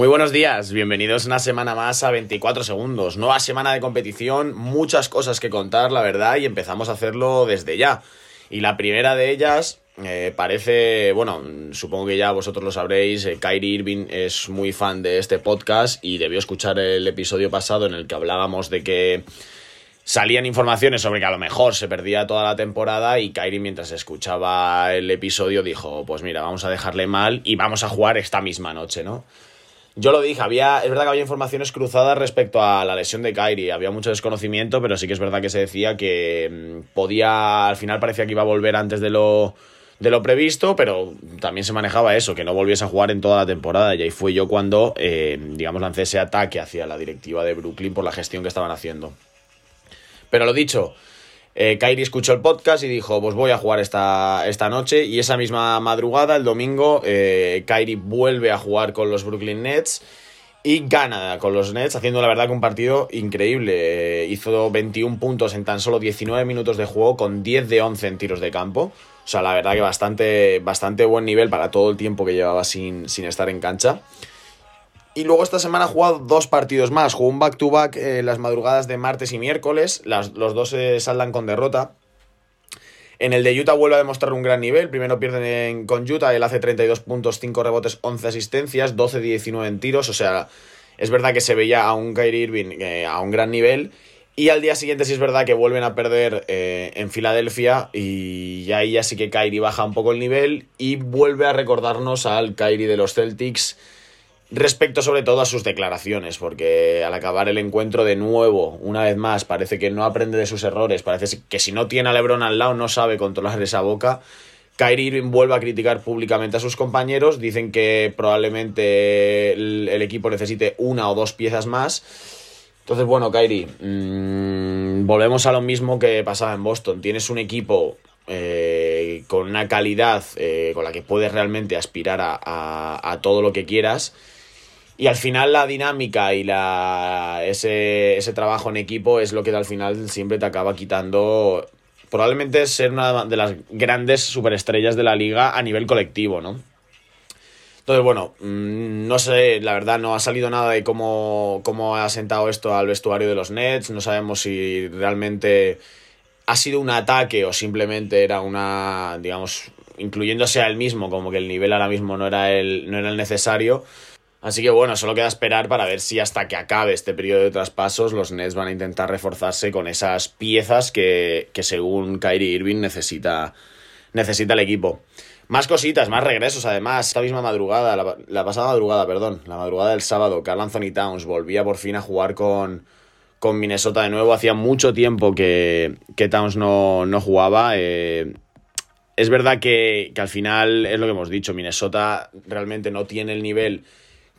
Muy buenos días, bienvenidos una semana más a 24 segundos. Nueva semana de competición, muchas cosas que contar, la verdad, y empezamos a hacerlo desde ya. Y la primera de ellas eh, parece, bueno, supongo que ya vosotros lo sabréis, eh, Kyrie Irving es muy fan de este podcast y debió escuchar el episodio pasado en el que hablábamos de que salían informaciones sobre que a lo mejor se perdía toda la temporada y Kyrie mientras escuchaba el episodio dijo, pues mira, vamos a dejarle mal y vamos a jugar esta misma noche, ¿no? Yo lo dije, había, es verdad que había informaciones cruzadas respecto a la lesión de Kyrie, había mucho desconocimiento, pero sí que es verdad que se decía que mm, podía, al final parecía que iba a volver antes de lo, de lo previsto, pero también se manejaba eso, que no volviese a jugar en toda la temporada, y ahí fue yo cuando, eh, digamos, lancé ese ataque hacia la directiva de Brooklyn por la gestión que estaban haciendo. Pero lo dicho, eh, Kyrie escuchó el podcast y dijo, pues voy a jugar esta, esta noche. Y esa misma madrugada, el domingo, eh, Kyrie vuelve a jugar con los Brooklyn Nets y gana con los Nets, haciendo la verdad que un partido increíble. Eh, hizo 21 puntos en tan solo 19 minutos de juego con 10 de 11 en tiros de campo. O sea, la verdad que bastante, bastante buen nivel para todo el tiempo que llevaba sin, sin estar en cancha. Y luego esta semana ha jugado dos partidos más. Jugó un back-to-back eh, las madrugadas de martes y miércoles. los dos saldan con derrota. En el de Utah vuelve a demostrar un gran nivel. Primero pierden con Utah. Él hace 32 puntos, 5 rebotes, 11 asistencias, 12-19 en tiros. O sea, es verdad que se veía a un Kyrie Irving eh, a un gran nivel. Y al día siguiente sí es verdad que vuelven a perder eh, en Filadelfia y ahí ya sí que Kyrie baja un poco el nivel y vuelve a recordarnos al Kyrie de los Celtics respecto sobre todo a sus declaraciones, porque al acabar el encuentro de nuevo, una vez más, parece que no aprende de sus errores, parece que si no tiene a Lebron al lado no sabe controlar esa boca. Kyrie vuelve a criticar públicamente a sus compañeros, dicen que probablemente el, equipo necesite una o dos piezas más. Entonces, bueno, Kyrie, mmm, volvemos a lo mismo que pasaba en Boston. Tienes un equipo eh, con una calidad eh, con la que puedes realmente aspirar a todo lo que quieras y al final la dinámica y la, ese, ese trabajo en equipo es lo que al final siempre te acaba quitando probablemente ser una de las grandes superestrellas de la liga a nivel colectivo, ¿no? Entonces, bueno, mm, no sé, la verdad no ha salido nada de cómo, cómo ha sentado esto al vestuario de los Nets, no sabemos si realmente ha sido un ataque o simplemente era una, digamos, incluyéndose a él mismo, como que el nivel ahora mismo no era el, no era el necesario. Así que bueno, solo queda esperar para ver si hasta que acabe este periodo de traspasos los Nets van a intentar reforzarse con esas piezas que, que según Kyrie Irving necesita, necesita el equipo. Más cositas, más regresos además. Esta misma madrugada, la, pasada madrugada, perdón, la madrugada del sábado, Carl Anthony Towns volvía por fin a jugar con, con Minnesota de nuevo. Hacía mucho tiempo que, que Towns no, no jugaba. Eh, es verdad que, que al final es lo que hemos dicho, Minnesota realmente no tiene el nivel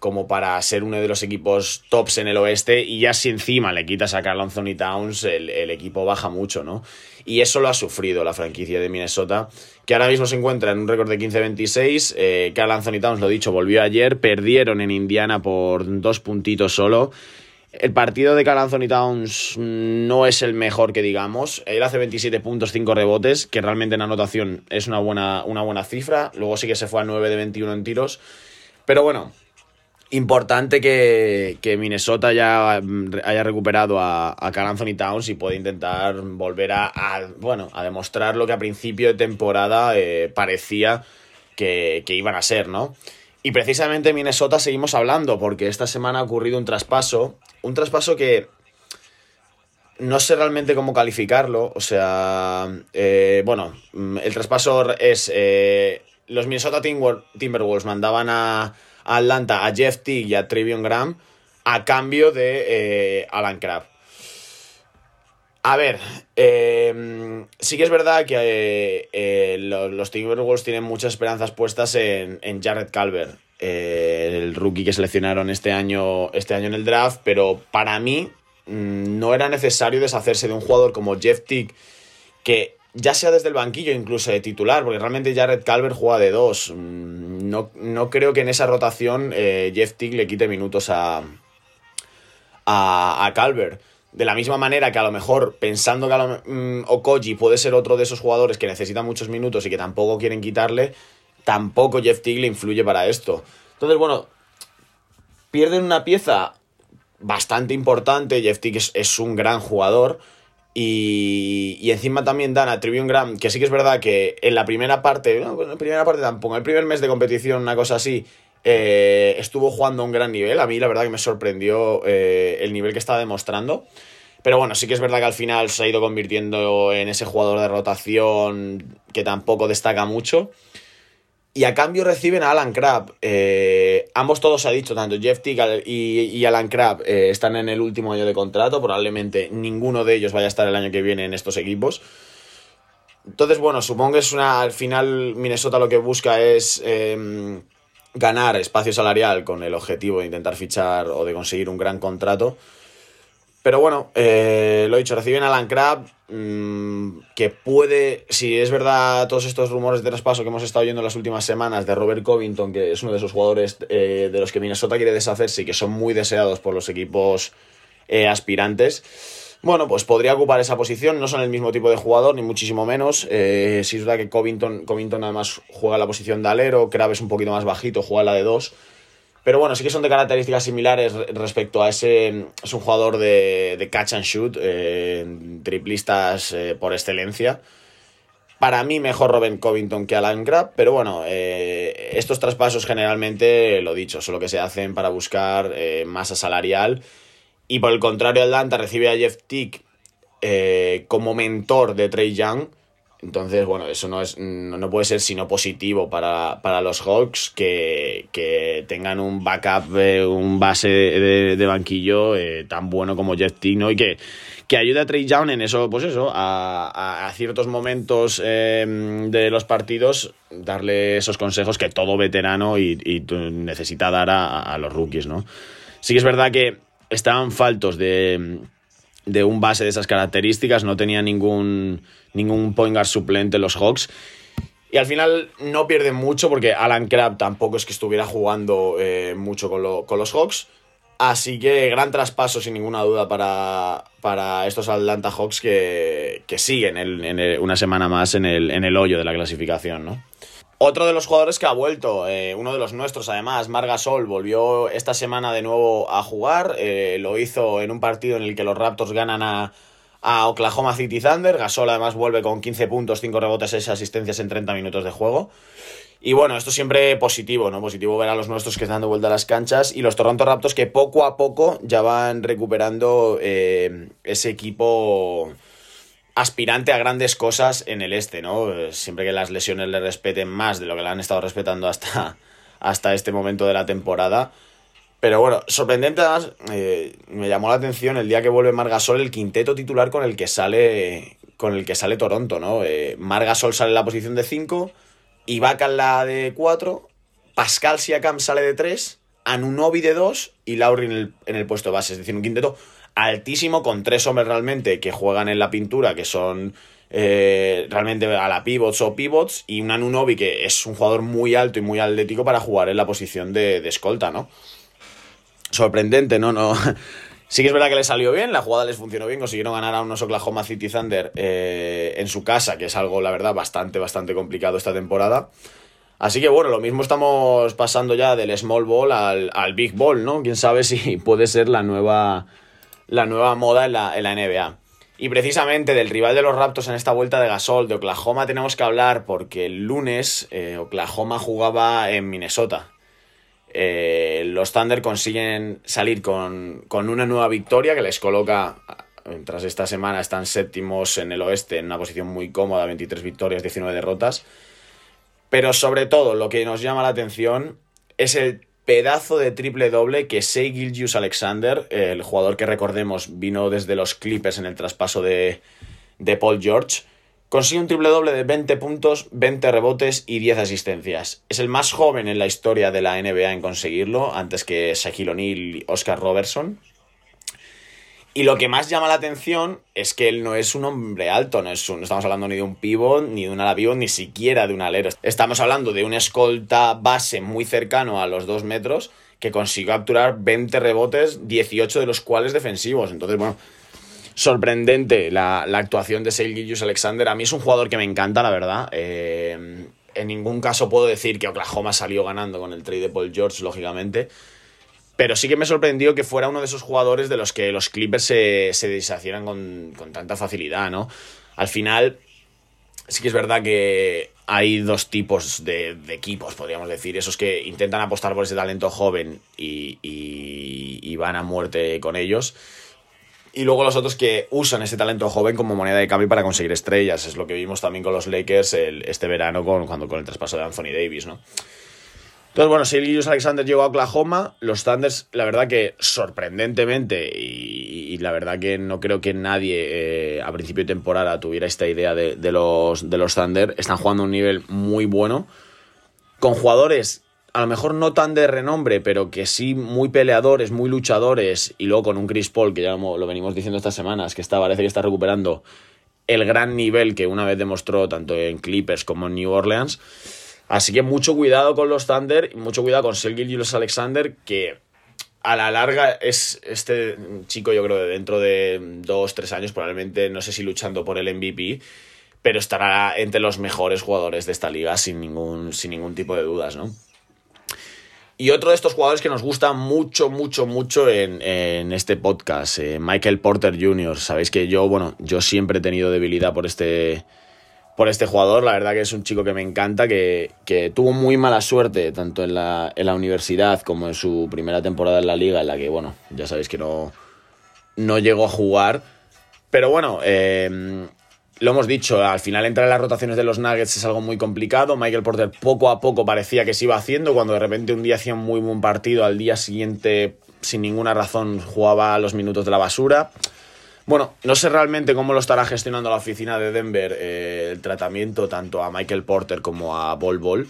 como para ser uno de los equipos tops en el oeste y ya si encima le quitas a Carl Anthony Towns el, equipo baja mucho, ¿no? Y eso lo ha sufrido la franquicia de Minnesota, que ahora mismo se encuentra en un récord de 15-26. Eh, Carl Anthony Towns, lo dicho, volvió ayer, perdieron en Indiana por dos puntitos solo. El partido de Carl Anthony Towns no es el mejor que digamos. Él hace 27 puntos, 5 rebotes, que realmente en anotación es una buena, una buena cifra. Luego sí que se fue a 9 de 21 en tiros. Pero bueno, importante que, Minnesota ya mm, haya recuperado a, a Towns y pueda intentar volver a, bueno, a demostrar lo que a principio de temporada eh, parecía que, iban a ser, ¿no? Y precisamente Minnesota seguimos hablando porque esta semana ha ocurrido un traspaso, un traspaso que no sé realmente cómo calificarlo, o sea, eh, bueno, mm, el traspaso es, eh, los Minnesota Timberwolves mandaban a Atlanta a Jeff Teague y a Trivion Graham a cambio de eh, Alan Crabb. A ver, eh, sí que es verdad que eh, los, Timberwolves tienen muchas esperanzas puestas en, Jared Calvert, el rookie que seleccionaron este año, este año en el draft, pero para mí mm, no era necesario deshacerse de un jugador como Jeff Teague, que ya sea desde el banquillo incluso de titular, porque realmente Jared Calvert juega de dos. Mm, no, no creo que en esa rotación eh, Jeff Tick le quite minutos a, a, a, Calvert. De la misma manera que a lo mejor pensando que a mm, Okoji puede ser otro de esos jugadores que necesita muchos minutos y que tampoco quieren quitarle, tampoco Jeff Tick le influye para esto. Entonces, bueno, pierden una pieza bastante importante. Jeff Tick es, un gran jugador. Y, y, encima también dan a Trivium Graham, que sí que es verdad que en la primera parte, no, en la primera parte tampoco, en el primer mes de competición, una cosa así, eh, estuvo jugando a un gran nivel. A mí la verdad que me sorprendió eh, el nivel que estaba demostrando. Pero bueno, sí que es verdad que al final se ha ido convirtiendo en ese jugador de rotación que tampoco destaca mucho. Y a cambio reciben a Alan Crabb. Eh, ambos todos ha dicho, tanto Jeff Tick y, Alan Crabb eh, están en el último año de contrato. Probablemente ninguno de ellos vaya a estar el año que viene en estos equipos. Entonces, bueno, supongo que es una. Al final, Minnesota lo que busca es em, ganar espacio salarial con el objetivo de intentar fichar o de conseguir un gran contrato. Pero bueno, eh, lo dicho, reciben a Alan Crabb, mm, que puede, si es verdad todos estos rumores de traspaso que hemos estado oyendo en las últimas semanas de Robert Covington, que es uno de esos jugadores eh, de los que Minnesota quiere deshacerse y que son muy deseados por los equipos eh, aspirantes. Bueno, pues podría ocupar esa posición, no son el mismo tipo de jugador, ni muchísimo menos. si es verdad que Covington, Covington además juega la posición de alero, Crabb es un poquito más bajito, juega la de dos. Pero bueno, sí que son de características similares respecto a ese. Es un jugador de, catch and shoot, eh, triplistas eh, por excelencia. Para mí, mejor Robin Covington que Alan Crabb, pero bueno, eh, estos traspasos generalmente, lo dicho, solo que se hacen para buscar masa salarial. Y por el contrario, Atlanta recibe a Jeff Tick como mentor de Trey Young entonces, bueno, eso no, es, no, puede ser sino positivo para, los Hawks que, tengan un backup, eh, un base de, banquillo eh, tan bueno como Jeff Tino y que, que ayude a Trey Young en eso, pues eso, a, ciertos momentos em, de los partidos, darle esos consejos que todo veterano y, necesita dar a, a los rookies, ¿no? Sí que es verdad que estaban faltos de de un base de esas características, no tenía ningún, ningún point guard suplente los Hawks. Y al final no pierden mucho porque Alan Crabb tampoco es que estuviera jugando eh, mucho con, los Hawks. Así que gran traspaso sin ninguna duda para, para estos Atlanta Hawks que, que siguen en una semana más en el, en el hoyo de la clasificación, ¿no? Otro de los jugadores que ha vuelto, eh, uno de los nuestros además, Margasol, volvió esta semana de nuevo a jugar. Eh, lo hizo en un partido en el que los Raptors ganan a, Oklahoma City Thunder. Gasol además vuelve con 15 puntos, 5 rebotes, 6 asistencias en 30 minutos de juego. Y bueno, esto siempre positivo, ¿no? Positivo ver a los nuestros que están dando vuelta a las canchas y los Toronto Raptors que poco a poco ya van recuperando eh, ese equipo aspirante a grandes cosas en el este, ¿no? Siempre que las lesiones le respeten más de lo que le han estado respetando hasta, hasta este momento de la temporada. Pero bueno, sorprendente eh, me llamó la atención el día que vuelve Margasol el quinteto titular con el que sale con el que sale Toronto, ¿no? Eh, Margasol sale en la posición de 5, Ibaka en la de 4, Pascal Siakam sale de 3, Anunobi de 2 y Lauri en el, en el puesto base. Es decir, un quinteto altísimo con tres hombres realmente que juegan en la pintura, que son eh, realmente a la pivots o pivots, y un Anunobi que es un jugador muy alto y muy atlético para jugar en la posición de, escolta, ¿no? Sorprendente, ¿no? no Sí que es verdad que le salió bien, la jugada les funcionó bien, consiguieron ganar a unos Oklahoma City Thunder eh, en su casa, que es algo, la verdad, bastante, bastante complicado esta temporada. Así que bueno, lo mismo estamos pasando ya del small ball al, al big ball, ¿no? Quién sabe si puede ser la nueva, la nueva moda en la, NBA. Y precisamente del rival de los Raptors en esta vuelta de Gasol, de Oklahoma, tenemos que hablar porque el lunes eh, Oklahoma jugaba en Minnesota. Eh, los Thunder consiguen salir con, una nueva victoria que les coloca, tras esta semana están séptimos en el oeste, en una posición muy cómoda, 23 victorias, 19 derrotas. Pero sobre todo, lo que nos llama la atención es el pedazo de triple doble que Shea Gilgius Alexander, el jugador que recordemos vino desde los Clippers en el traspaso de, Paul George, consigue un triple doble de 20 puntos, 20 rebotes y 10 asistencias. Es el más joven en la historia de la NBA en conseguirlo, antes que Shaquille O'Neal y Oscar Robertson. Y lo que más llama la atención es que él no es un hombre alto, no, es no estamos hablando ni de un pivot, ni de un ala pivot, ni siquiera de un alero. Estamos hablando de un escolta base muy cercano a los dos metros que consiguió capturar 20 rebotes, 18 de los cuales defensivos. Entonces, bueno, sorprendente la, actuación de Gillius Alexander. A mí es un jugador que me encanta, la verdad. Eh, en ningún caso puedo decir que Oklahoma salió ganando con el trade de Paul George, lógicamente. Pero sí que me sorprendió que fuera uno de esos jugadores de los que los Clippers se, se deshacieran con, con tanta facilidad, ¿no? Al final, sí que es verdad que hay dos tipos de, equipos, podríamos decir. Esos que intentan apostar por ese talento joven y, van a muerte con ellos. Y luego los otros que usan ese talento joven como moneda de cambio para conseguir estrellas. Es lo que vimos también con los Lakers este verano con, cuando, con el traspaso de Anthony Davis, ¿no? Entonces, bueno, Gilles Alexander llegó a Oklahoma. Los Thunders, la verdad que sorprendentemente, y, la verdad que no creo que nadie eh, a principio de temporada tuviera esta idea de, los, de los Thunder, están jugando a un nivel muy bueno. Con jugadores, a lo mejor no tan de renombre, pero que sí muy peleadores, muy luchadores. Y luego con un Chris Paul, que ya lo venimos diciendo estas semanas, que está, parece que está recuperando el gran nivel que una vez demostró tanto en Clippers como en New Orleans. Así que mucho cuidado con los Thunder y mucho cuidado con Sergio Julius Alexander, que a la larga es este chico, yo creo, de dentro de dos, tres años, probablemente, no sé si luchando por el MVP, pero estará entre los mejores jugadores de esta liga sin ningún, sin ningún tipo de dudas, ¿no? Y otro de estos jugadores que nos gusta mucho, mucho, mucho en, este podcast, eh, Michael Porter Jr. Sabéis que yo, bueno, yo siempre he tenido debilidad por este, por este jugador. La verdad que es un chico que me encanta, que, tuvo muy mala suerte tanto en la, en la, universidad como en su primera temporada en la liga, en la que, bueno, ya sabéis que no, no llegó a jugar. Pero bueno, em, lo hemos dicho, al final entrar en las rotaciones de los Nuggets es algo muy complicado. Michael Porter poco a poco parecía que se iba haciendo, cuando de repente un día hacía un muy buen partido, al día siguiente, sin ninguna razón, jugaba los minutos de la basura. Bueno, no sé realmente cómo lo estará gestionando la oficina de Denver eh, el tratamiento tanto a Michael Porter como a Bol Bol.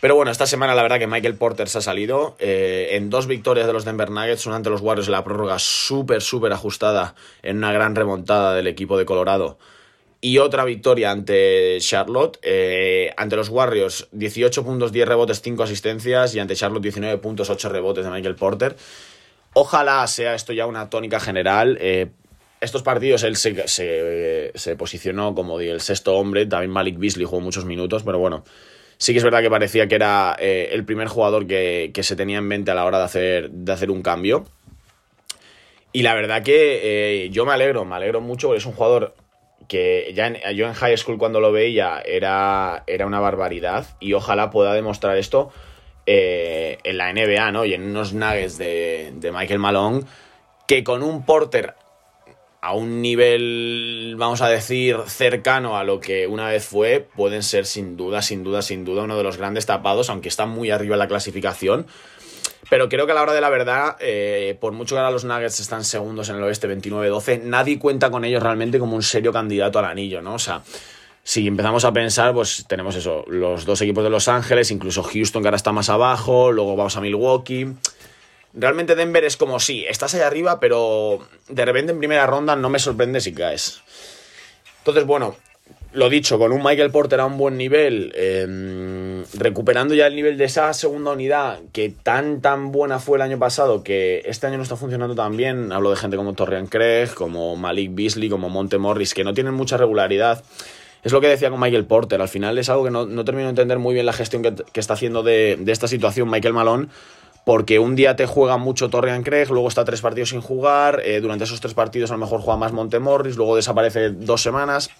Pero bueno, esta semana la verdad que Michael Porter se ha salido eh, en dos victorias de los Denver Nuggets, una ante los Warriors en la prórroga súper, súper ajustada en una gran remontada del equipo de Colorado. Y otra victoria ante Charlotte. Eh, ante los Warriors, 18 puntos, 10 rebotes, 5 asistencias. Y ante Charlotte, 19 puntos, 8 rebotes de Michael Porter. Ojalá sea esto ya una tónica general. Eh, estos partidos él se, se, posicionó como el sexto hombre. También Malik Beasley jugó muchos minutos, pero bueno. Sí que es verdad que parecía que era eh, el primer jugador que, se tenía en mente a la hora de hacer, de hacer un cambio. Y la verdad que eh, yo me alegro, me alegro mucho porque es un jugador que ya yo en high school cuando lo veía era, era una barbaridad y ojalá pueda demostrar esto eh, en la NBA, ¿no? Y en unos nuggets de, Michael Malone, que con un Porter a un nivel, vamos a decir, cercano a lo que una vez fue, pueden ser sin duda, sin duda, sin duda uno de los grandes tapados, aunque están muy arriba en la clasificación. Pero creo que a la hora de la verdad, eh, por mucho que ahora los Nuggets están segundos en el oeste 29-12, nadie cuenta con ellos realmente como un serio candidato al anillo, ¿no? O sea, si empezamos a pensar, pues tenemos eso, los dos equipos de Los Ángeles, incluso Houston que ahora está más abajo, luego vamos a Milwaukee. Realmente Denver es como, sí, estás ahí arriba, pero de repente en primera ronda no me sorprende si caes. Entonces, bueno, lo dicho, con un Michael Porter a un buen nivel, em, recuperando ya el nivel de esa segunda unidad que tan tan buena fue el año pasado, que este año no está funcionando tan bien. Hablo de gente como Torrian Craig, como Malik Beasley, como Monte Morris, que no tienen mucha regularidad es lo que decía con Michael Porter. Al final es algo que no, termino de entender muy bien la gestión que, está haciendo de, esta situación Michael Malone. Porque un día te juega mucho Torrean Craig, luego está tres partidos sin jugar. Eh, durante esos tres partidos a lo mejor juega más Montemorris, luego desaparece dos semanas.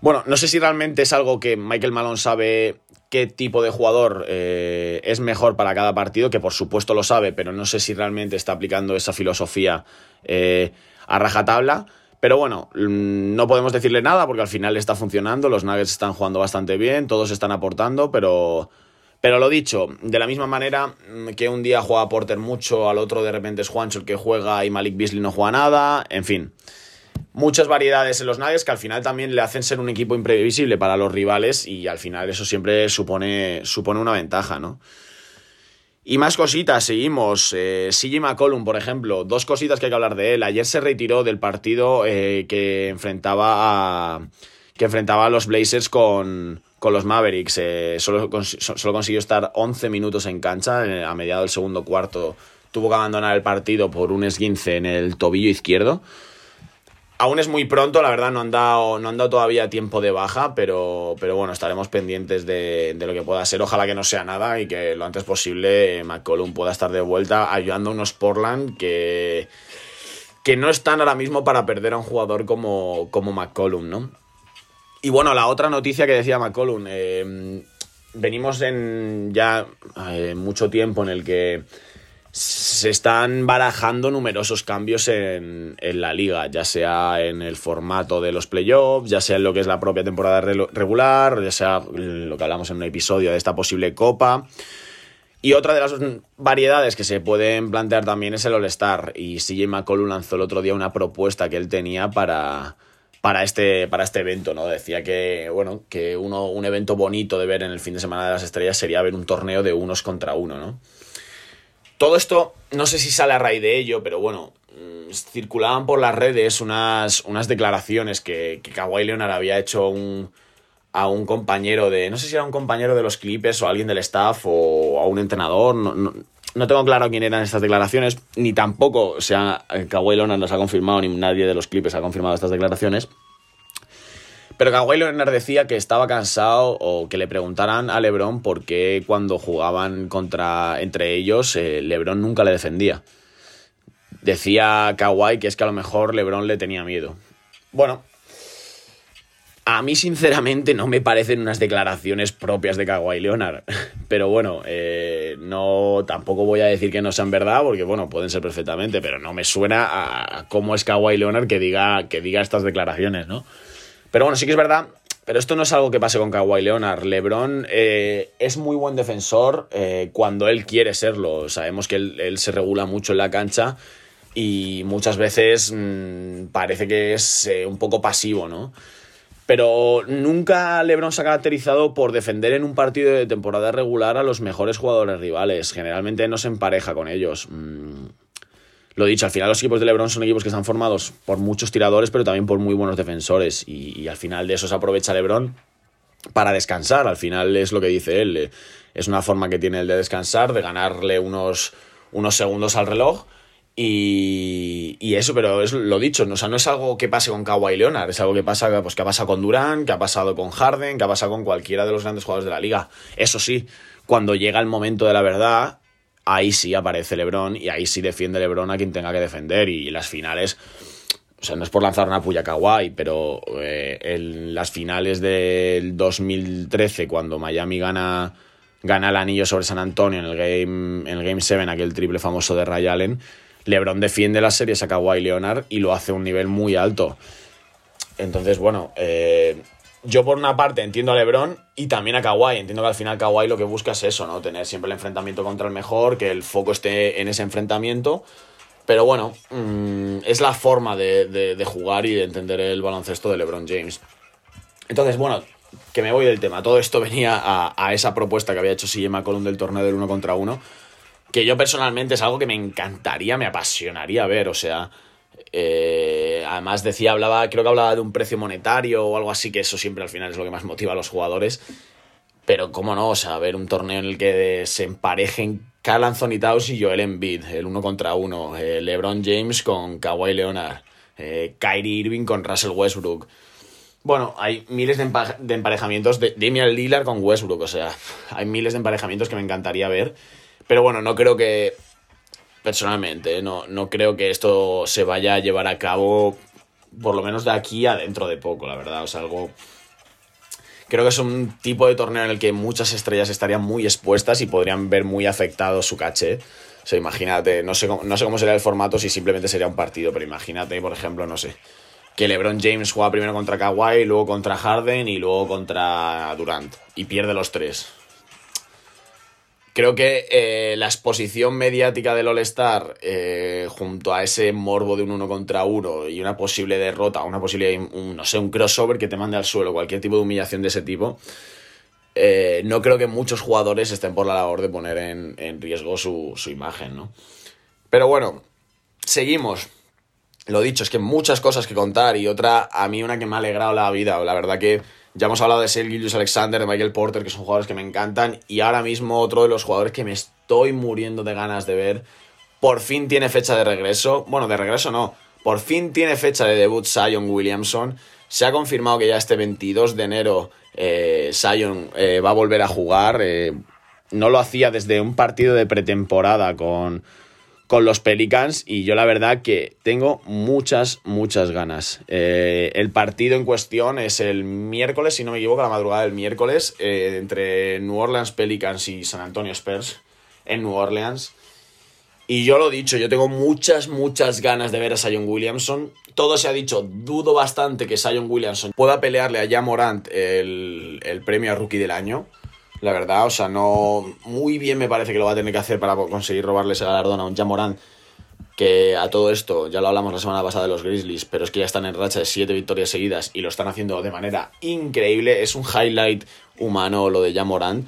Bueno, no sé si realmente es algo que Michael Malone sabe qué tipo de jugador eh, es mejor para cada partido, que por supuesto lo sabe, pero no sé si realmente está aplicando esa filosofía eh, a rajatabla. Pero bueno, mm, no podemos decirle nada porque al final está funcionando, los Nuggets están jugando bastante bien, todos están aportando, pero, pero lo dicho, de la misma manera mm, que un día juega Porter mucho, al otro de repente es Juancho el que juega y Malik Beasley no juega nada, en fin. Muchas variedades en los Nuggets que al final también le hacen ser un equipo imprevisible para los rivales y al final eso siempre supone, supone una ventaja, ¿no? Y más cositas, seguimos. Eh, McCollum, por ejemplo, dos cositas que hay que hablar de él. Ayer se retiró del partido eh, que enfrentaba a. que enfrentaba a los Blazers con, con los Mavericks. Eh, solo, solo, consiguió estar 11 minutos en cancha. Eh, a mediado del segundo cuarto tuvo que abandonar el partido por un esguince en el tobillo izquierdo. Aún es muy pronto, la verdad, no han dado, no han dado todavía tiempo de baja, pero, pero bueno, estaremos pendientes de, de, lo que pueda ser. Ojalá que no sea nada y que lo antes posible McCollum pueda estar de vuelta ayudando a unos Portland que, que no están ahora mismo para perder a un jugador como, como McCollum, ¿no? Y bueno, la otra noticia que decía McCollum, eh, venimos en ya eh, mucho tiempo en el que se están barajando numerosos cambios en, en, la liga, ya sea en el formato de los playoffs, ya sea en lo que es la propia temporada regular, ya sea lo que hablamos en un episodio de esta posible copa. Y otra de las variedades que se pueden plantear también es el All-Star. Y CJ McCollum lanzó el otro día una propuesta que él tenía para, para este, para este evento, ¿no? Decía que, bueno, que uno, un evento bonito de ver en el fin de semana de las estrellas sería ver un torneo de unos contra uno, ¿no? Todo esto, no sé si sale a raíz de ello, pero bueno, mm, circulaban por las redes unas, unas declaraciones que, que Kawhi Leonard había hecho un, a un compañero de, no sé si era un compañero de los Clippers o alguien del staff o a un entrenador, no, no, no tengo claro quién eran estas declaraciones, ni tampoco, o sea, Kawhi Leonard nos ha confirmado, ni nadie de los Clippers ha confirmado estas declaraciones. Pero Kawhi Leonard decía que estaba cansado o que le preguntaran a LeBron por qué cuando jugaban contra entre ellos eh, LeBron nunca le defendía. Decía Kawhi que es que a lo mejor LeBron le tenía miedo. Bueno, a mí sinceramente no me parecen unas declaraciones propias de Kawhi Leonard. Pero bueno, eh, no tampoco voy a decir que no sean verdad porque bueno, pueden ser perfectamente, pero no me suena a cómo es Kawhi Leonard que diga que diga estas declaraciones, ¿no? Pero bueno, sí que es verdad. Pero esto no es algo que pase con Kawhi Leonard. LeBron eh, es muy buen defensor eh, cuando él quiere serlo. Sabemos que él, se regula mucho en la cancha y muchas veces mmm, parece que es eh, un poco pasivo, ¿no? Pero nunca LeBron se ha caracterizado por defender en un partido de temporada regular a los mejores jugadores rivales. Generalmente no se empareja con ellos. Mm lo dicho, al final los equipos de LeBron son equipos que están formados por muchos tiradores, pero también por muy buenos defensores. Y, al final de eso se aprovecha LeBron para descansar. Al final es lo que dice él. Eh, es una forma que tiene él de descansar, de ganarle unos, unos segundos al reloj. Y, y, eso, pero es lo dicho, o sea, no es algo que pase con Kawhi Leonard, es algo que pasa, pues, ha pasado con Durant, que ha pasado con Harden, que ha pasado con cualquiera de los grandes jugadores de la liga. Eso sí, cuando llega el momento de la verdad, ahí sí aparece Lebron y ahí sí defiende Lebron a quien tenga que defender. Y las finales, o sea, no es por lanzar una puya kawaii, pero eh, en las finales del 2013, cuando Miami gana, gana el anillo sobre San Antonio en el Game, en el game 7, aquel triple famoso de Ray Allen, LeBron defiende las series a Kawhi Leonard y lo hace a un nivel muy alto. Entonces, bueno, eh, yo por una parte entiendo a LeBron y también a Kawhi. Entiendo que al final Kawhi lo que busca es eso, ¿no? Tener siempre el enfrentamiento contra el mejor, que el foco esté en ese enfrentamiento. Pero bueno, mmm, es la forma de, de, jugar y de entender el baloncesto de LeBron James. Entonces, bueno, que me voy del tema. Todo esto venía a, a esa propuesta que había hecho CJ McCollum del torneo del uno contra uno. Que yo personalmente es algo que me encantaría, me apasionaría ver. O sea, eh, además decía, hablaba, creo que hablaba de un precio monetario o algo así, que eso siempre al final es lo que más motiva a los jugadores. Pero cómo no, o sea, ver un torneo en el que se emparejen Carl Anthony Towns y Joel Embiid, el uno contra uno, eh, LeBron James con Kawhi Leonard, eh, Kyrie Irving con Russell Westbrook. Bueno, hay miles de, de emparejamientos de Damian Lillard con Westbrook, o sea, hay miles de emparejamientos que me encantaría ver. Pero bueno, no creo que personalmente. No, no creo que esto se vaya a llevar a cabo, por lo menos de aquí a dentro de poco, la verdad. O sea, algo. Creo que es un tipo de torneo en el que muchas estrellas estarían muy expuestas y podrían ver muy afectado su caché. O sea, imagínate, no sé, cómo, no sé cómo sería el formato si simplemente sería un partido, pero imagínate, por ejemplo, no sé, que LeBron James juega primero contra Kawhi, luego contra Harden y luego contra Durant y pierde los tres creo que eh, la exposición mediática del All-Star eh, junto a ese morbo de un uno contra uno y una posible derrota, una posible, un, no sé, un crossover que te mande al suelo, cualquier tipo de humillación de ese tipo, eh, no creo que muchos jugadores estén por la labor de poner en, riesgo su, su, imagen, ¿no? Pero bueno, seguimos. Lo dicho, es que muchas cosas que contar y otra, a mí una que me ha alegrado la vida, la verdad que ya hemos hablado de Sergio Alexander, de Michael Porter, que son jugadores que me encantan. Y ahora mismo otro de los jugadores que me estoy muriendo de ganas de ver. Por fin tiene fecha de regreso. Bueno, de regreso no. Por fin tiene fecha de debut Zion Williamson. Se ha confirmado que ya este 22 de enero eh, eh, va a volver a jugar. Eh, no lo hacía desde un partido de pretemporada con, con los Pelicans y yo la verdad que tengo muchas, muchas ganas. Eh, el partido en cuestión es el miércoles, si no me equivoco, la madrugada del miércoles, eh, entre New Orleans Pelicans y San Antonio Spurs en New Orleans. Y yo lo he dicho, yo tengo muchas, muchas ganas de ver a Sion Williamson. Todo se ha dicho, dudo bastante que Sion Williamson pueda pelearle a Jamorant el, el premio a Rookie del Año la verdad. O sea, no. Muy bien me parece que lo va a tener que hacer para conseguir robarle ese galardón a un Jamorán. Que a todo esto, ya lo hablamos la semana pasada de los Grizzlies, pero es que ya están en racha de 7 victorias seguidas y lo están haciendo de manera increíble. Es un highlight humano lo de Jamorán.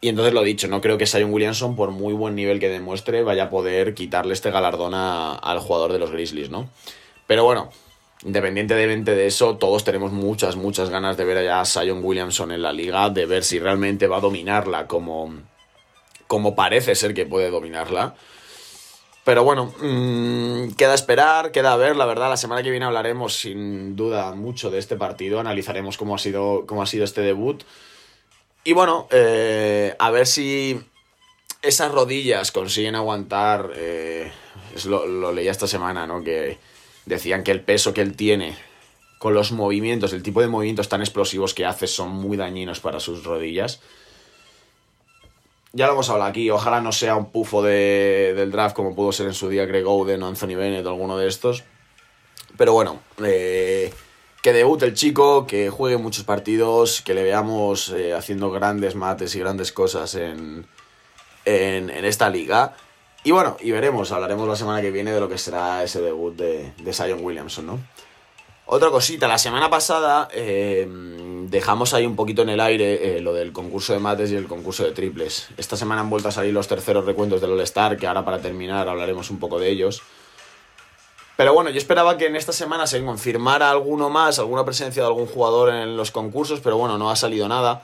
Y entonces lo dicho, no creo que Sion Williamson, por muy buen nivel que demuestre, vaya a poder quitarle este galardón al jugador de los Grizzlies, ¿no? Pero bueno, independientemente de eso, todos tenemos muchas, muchas ganas de ver a Sion Williamson en la liga, de ver si realmente va a dominarla como, como parece ser que puede dominarla. Pero bueno, mmm, queda esperar, queda ver, la verdad, la semana que viene hablaremos sin duda mucho de este partido, analizaremos cómo ha sido, cómo ha sido este debut. Y bueno, eh, a ver si esas rodillas consiguen aguantar, eh, es lo, lo leí esta semana, ¿no? Que decían que el peso que él tiene con los movimientos, el tipo de movimientos tan explosivos que hace son muy dañinos para sus rodillas. Ya lo hemos hablado aquí, ojalá no sea un pufo de, del draft como pudo ser en su día Greg Oden o Anthony Bennett o alguno de estos. Pero bueno, eh, que debute el chico, que juegue muchos partidos, que le veamos eh, haciendo grandes mates y grandes cosas en, en, en esta liga. Y bueno, y veremos, hablaremos la semana que viene de lo que será ese debut de, de Zion Williamson, ¿no? Otra cosita, la semana pasada eh, dejamos ahí un poquito en el aire eh, lo del concurso de mates y el concurso de triples. Esta semana han vuelto a salir los terceros recuentos del All-Star, que ahora para terminar hablaremos un poco de ellos. Pero bueno, yo esperaba que en esta semana se confirmara alguno más, alguna presencia de algún jugador en los concursos, pero bueno, no ha salido nada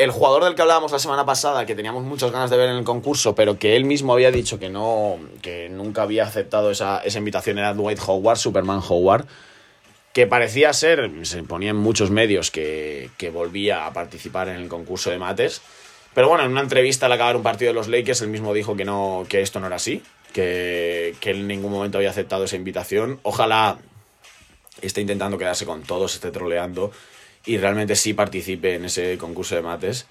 el jugador del que hablábamos la semana pasada, que teníamos muchas ganas de ver en el concurso, pero que él mismo había dicho que no, que nunca había aceptado esa, invitación, era Dwight Howard, Superman Howard, que parecía ser, se ponía en muchos medios que, volvía a participar en el concurso de mates. Pero bueno, en una entrevista al acabar un partido de los Lakers, él mismo dijo que, no, que esto no era así, que, que él en ningún momento había aceptado esa invitación. Ojalá esté intentando quedarse con todos, esté troleando y realmente sí participe en ese concurso de mates,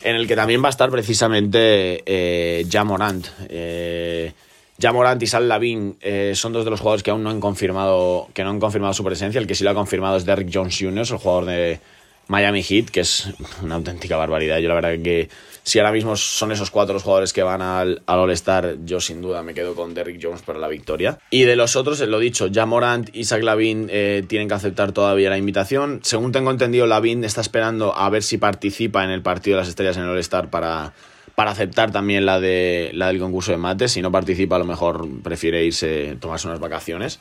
en el que también va a estar precisamente eh, Jamorant. Eh, Jamorant y Sal Lavin eh, son dos de los jugadores que aún no han confirmado que no han confirmado su presencia. El que sí lo ha confirmado es Derrick Jones Jr., el jugador de Miami Heat, que es una auténtica barbaridad. Yo la verdad que si ahora mismo son esos cuatro los jugadores que van al, All-Star, yo sin duda me quedo con Derrick Jones para la victoria. Y de los otros, lo dicho, ya Morant y Zach Lavin eh, tienen que aceptar todavía la invitación. Según tengo entendido, Lavin está esperando a ver si participa en el partido de las estrellas en el All-Star para, para aceptar también la, de, la del concurso de mates. Si no participa, a lo mejor prefiere irse, tomarse unas vacaciones.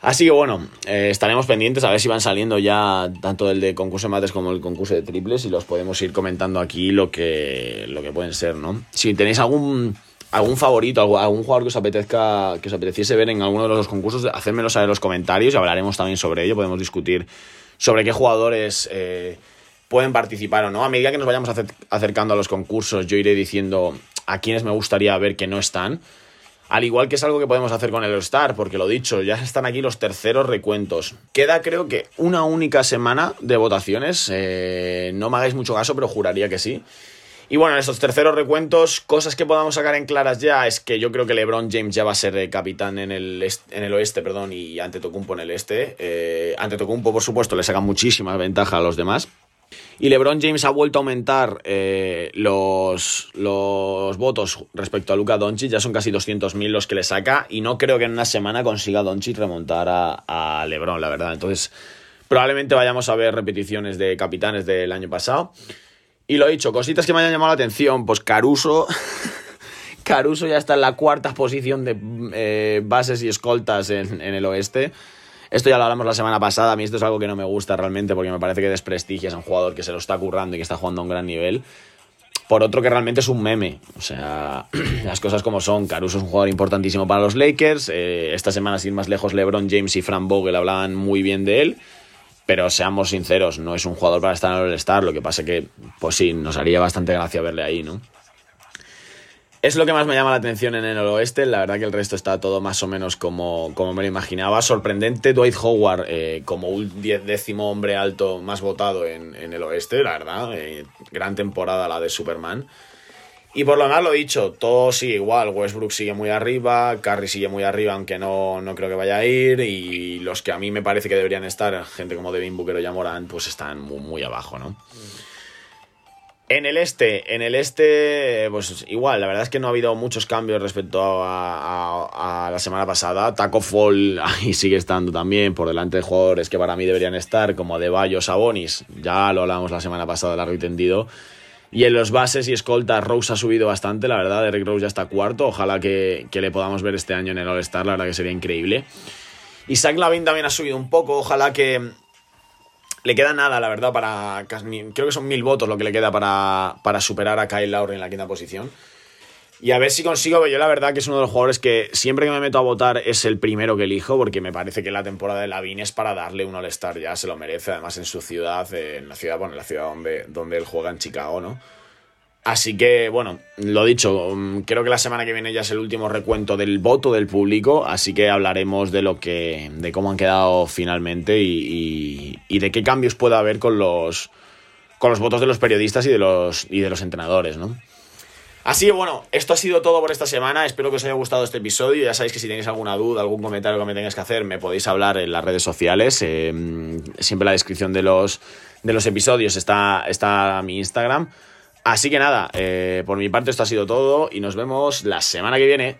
Así que bueno, eh, estaremos pendientes a ver si van saliendo ya tanto el de concurso de mates como el concurso de triples y los podemos ir comentando aquí lo que, lo que pueden ser, ¿no? Si tenéis algún, algún favorito, algún jugador que os apetezca, que os apeteciese ver en alguno de los concursos, hacérmelo saber en los comentarios y hablaremos también sobre ello, podemos discutir sobre qué jugadores eh, pueden participar o no. A medida que nos vayamos acercando a los concursos, yo iré diciendo a quienes me gustaría ver que no están. Al igual que es algo que podemos hacer con el All-Star, porque lo dicho, ya están aquí los terceros recuentos. Queda creo que una única semana de votaciones. Eh, no me hagáis mucho caso, pero juraría que sí. Y bueno, en estos terceros recuentos, cosas que podamos sacar en claras ya es que yo creo que LeBron James ya va a ser eh, capitán en el, en el oeste, perdón, y ante Tocumpo en el este. Eh, ante Tocumpo, por supuesto, le saca muchísima ventaja a los demás. Y LeBron James ha vuelto a aumentar eh, los, los votos respecto a Luka Doncic, ya son casi 200.000 los que le saca, y no creo que en una semana consiga Doncic remontar a, a LeBron, la verdad. Entonces, probablemente vayamos a ver repeticiones de capitanes del año pasado. Y lo he dicho, cositas que me hayan llamado la atención, pues Caruso. Caruso ya está en la cuarta posición de eh, bases y escoltas en, en el oeste. Esto ya lo hablamos la semana pasada, a mí esto es algo que no me gusta realmente porque me parece que desprestigias a un jugador que se lo está currando y que está jugando a un gran nivel. por otro que realmente es un meme. O sea, las cosas como son. Caruso es un jugador importantísimo para los Lakers. Eh, esta semana, sin más lejos, LeBron James y Frank Vogel hablaban muy bien de él. Pero seamos sinceros, no es un jugador para estar en el All-Star. Lo que pasa que, pues sí, nos haría bastante gracia verle ahí, ¿no? Es lo que más me llama la atención en el oeste. La verdad que el resto está todo más o menos como, como me lo imaginaba. Sorprendente Dwight Howard eh, como un décimo hombre alto más votado en, el oeste, la verdad. Eh, gran temporada la de Superman. Y por lo demás lo dicho, todo sigue igual. Westbrook sigue muy arriba, Curry sigue muy arriba, aunque no, no creo que vaya a ir. Y los que a mí me parece que deberían estar, gente como Devin Booker o Jamoran, pues están muy, muy abajo, ¿no? En el este, en el este, pues igual, la verdad es que no ha habido muchos cambios respecto a, la semana pasada. Taco Fall ahí sigue estando también por delante de jugadores que para mí deberían estar, como Bayo, Sabonis, ya lo hablamos la semana pasada, largo y tendido. Y en los bases y escoltas, Rose ha subido bastante, la verdad, Eric Rose ya está cuarto, ojalá que, que le podamos ver este año en el All-Star, la verdad que sería increíble. Isaac Lavin también ha subido un poco, ojalá que, le queda nada, la verdad, para. Creo que son mil votos lo que le queda para, para superar a Kyle Lowry en la quinta posición. Y a ver si consigo, yo la verdad que es uno de los jugadores que siempre que me meto a votar es el primero que elijo, porque me parece que la temporada de Lavin es para darle un All-Star, ya se lo merece, además en su ciudad, en la ciudad, bueno, en la ciudad donde, donde él juega en Chicago, ¿no? Así que, bueno, lo dicho, mm, creo que la semana que viene ya es el último recuento del voto del público, así que hablaremos de lo que. de cómo han quedado finalmente y, y, de qué cambios puede haber con los. con los votos de los periodistas y de los. y de los entrenadores, ¿no? Así que bueno, esto ha sido todo por esta semana. Espero que os haya gustado este episodio. Ya sabéis que si tenéis alguna duda, algún comentario que me tengáis que hacer, me podéis hablar en las redes sociales. Eh, siempre en la descripción de los, de los episodios está, está mi Instagram. Así que nada, eh, por mi parte esto ha sido todo y nos vemos la semana que viene.